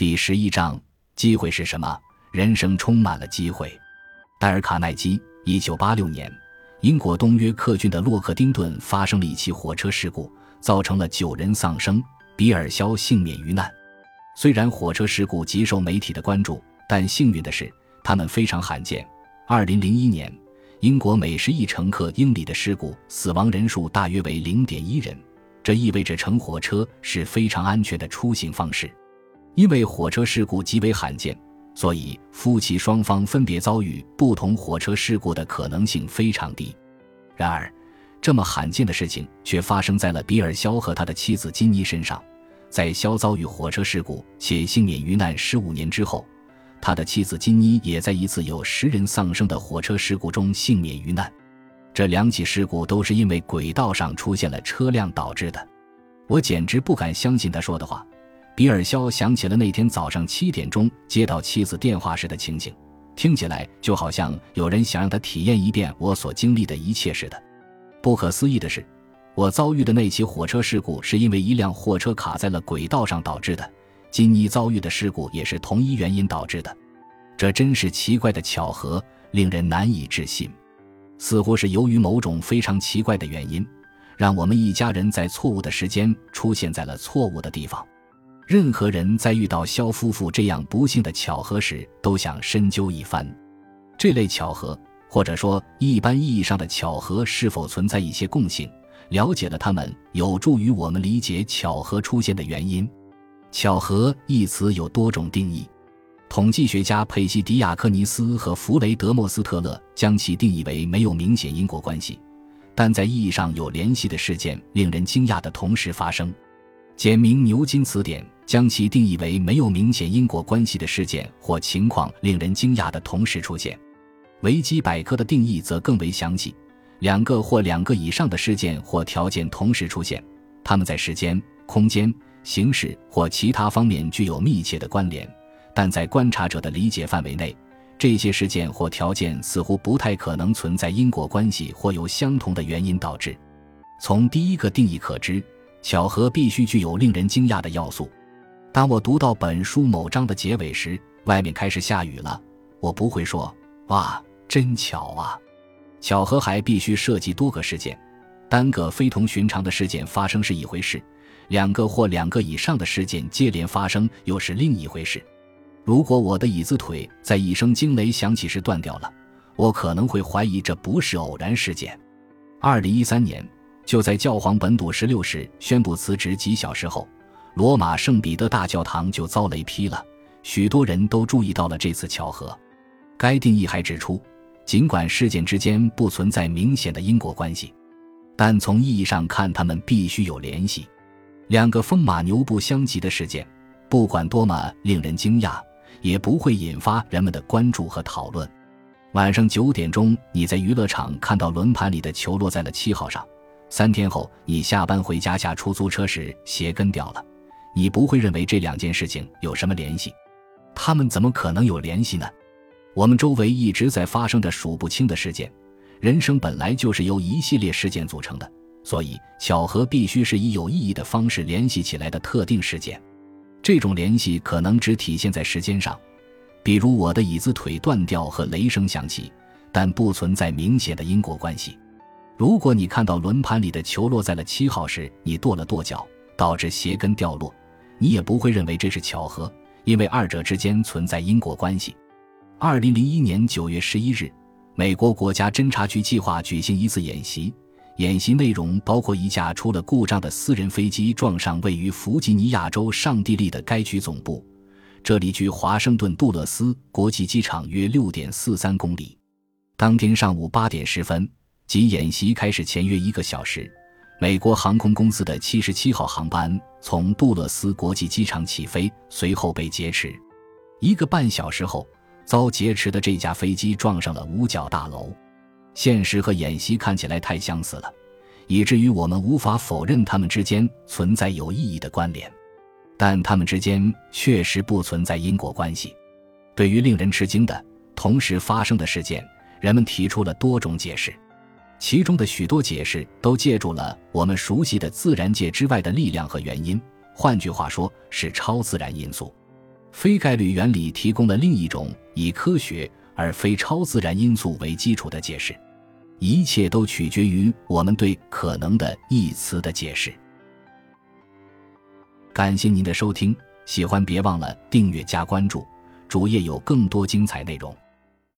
第十一章：机会是什么？人生充满了机会。戴尔·卡耐基，一九八六年，英国东约克郡的洛克丁顿发生了一起火车事故，造成了九人丧生，比尔·肖幸免于难。虽然火车事故极受媒体的关注，但幸运的是，他们非常罕见。二零零一年，英国每十亿乘客英里的事故死亡人数大约为零点一人，这意味着乘火车是非常安全的出行方式。因为火车事故极为罕见，所以夫妻双方分别遭遇不同火车事故的可能性非常低。然而，这么罕见的事情却发生在了比尔·肖和他的妻子金妮身上。在肖遭遇火车事故且幸免于难十五年之后，他的妻子金妮也在一次有十人丧生的火车事故中幸免于难。这两起事故都是因为轨道上出现了车辆导致的。我简直不敢相信他说的话。比尔·肖想起了那天早上七点钟接到妻子电话时的情景，听起来就好像有人想让他体验一遍我所经历的一切似的。不可思议的是。我遭遇的那起火车事故是因为一辆货车卡在了轨道上导致的，金妮遭遇的事故也是同一原因导致的，这真是奇怪的巧合，令人难以置信。似乎是由于某种非常奇怪的原因，让我们一家人在错误的时间出现在了错误的地方。任何人在遇到肖夫妇这样不幸的巧合时，都想深究一番。这类巧合，或者说一般意义上的巧合，是否存在一些共性？了解了它们，有助于我们理解巧合出现的原因。巧合一词有多种定义，统计学家佩西迪亚科尼斯和弗雷德莫斯特勒将其定义为没有明显因果关系，但在意义上有联系的事件令人惊讶的同时发生。简明牛津词典将其定义为没有明显因果关系的事件或情况令人惊讶的同时出现。维基百科的定义则更为详细。两个或两个以上的事件或条件同时出现，它们在时间、空间、形式或其他方面具有密切的关联，但在观察者的理解范围内，这些事件或条件似乎不太可能存在因果关系或由相同的原因导致。从第一个定义可知，巧合必须具有令人惊讶的要素。当我读到本书某章的结尾时，外面开始下雨了，我不会说“哇，真巧啊”。巧合还必须涉及多个事件，单个非同寻常的事件发生是一回事，两个或两个以上的事件接连发生又是另一回事。如果我的椅子腿在一声惊雷响起时断掉了，我可能会怀疑这不是偶然事件。二零一三年，就在教皇本笃十六世宣布辞职几小时后，罗马圣彼得大教堂就遭雷劈了，许多人都注意到了这次巧合。该定义还指出。尽管事件之间不存在明显的因果关系，但从意义上看，它们必须有联系。两个风马牛不相及的事件，不管多么令人惊讶，也不会引发人们的关注和讨论。晚上九点钟，你在娱乐场看到轮盘里的球落在了七号上；三天后，你下班回家下出租车时鞋跟掉了。你不会认为这两件事情有什么联系，他们怎么可能有联系呢？我们周围一直在发生着数不清的事件，人生本来就是由一系列事件组成的，所以巧合必须是以有意义的方式联系起来的特定事件。这种联系可能只体现在时间上，比如我的椅子腿断掉和雷声响起，但不存在明显的因果关系。如果你看到轮盘里的球落在了七号时，你跺了跺脚，导致鞋跟掉落，你也不会认为这是巧合，因为二者之间存在因果关系。二零零一年九月十一日，美国国家侦察局计划举行一次演习。演习内容包括一架出了故障的私人飞机撞上位于弗吉尼亚州上帝利的该局总部，这里距华盛顿杜勒斯国际机场约六点四三公里。当天上午八点十分，即演习开始前约一个小时，美国航空公司的七十七号航班从杜勒斯国际机场起飞，随后被劫持。一个半小时后。遭劫持的这架飞机撞上了五角大楼，现实和演习看起来太相似了，以至于我们无法否认它们之间存在有意义的关联。但它们之间确实不存在因果关系。对于令人吃惊的同时发生的事件，人们提出了多种解释，其中的许多解释都借助了我们熟悉的自然界之外的力量和原因，换句话说，是超自然因素。非概率原理提供了另一种以科学而非超自然因素为基础的解释。一切都取决于我们对“可能”的一词的解释。感谢您的收听，喜欢别忘了订阅加关注，主页有更多精彩内容。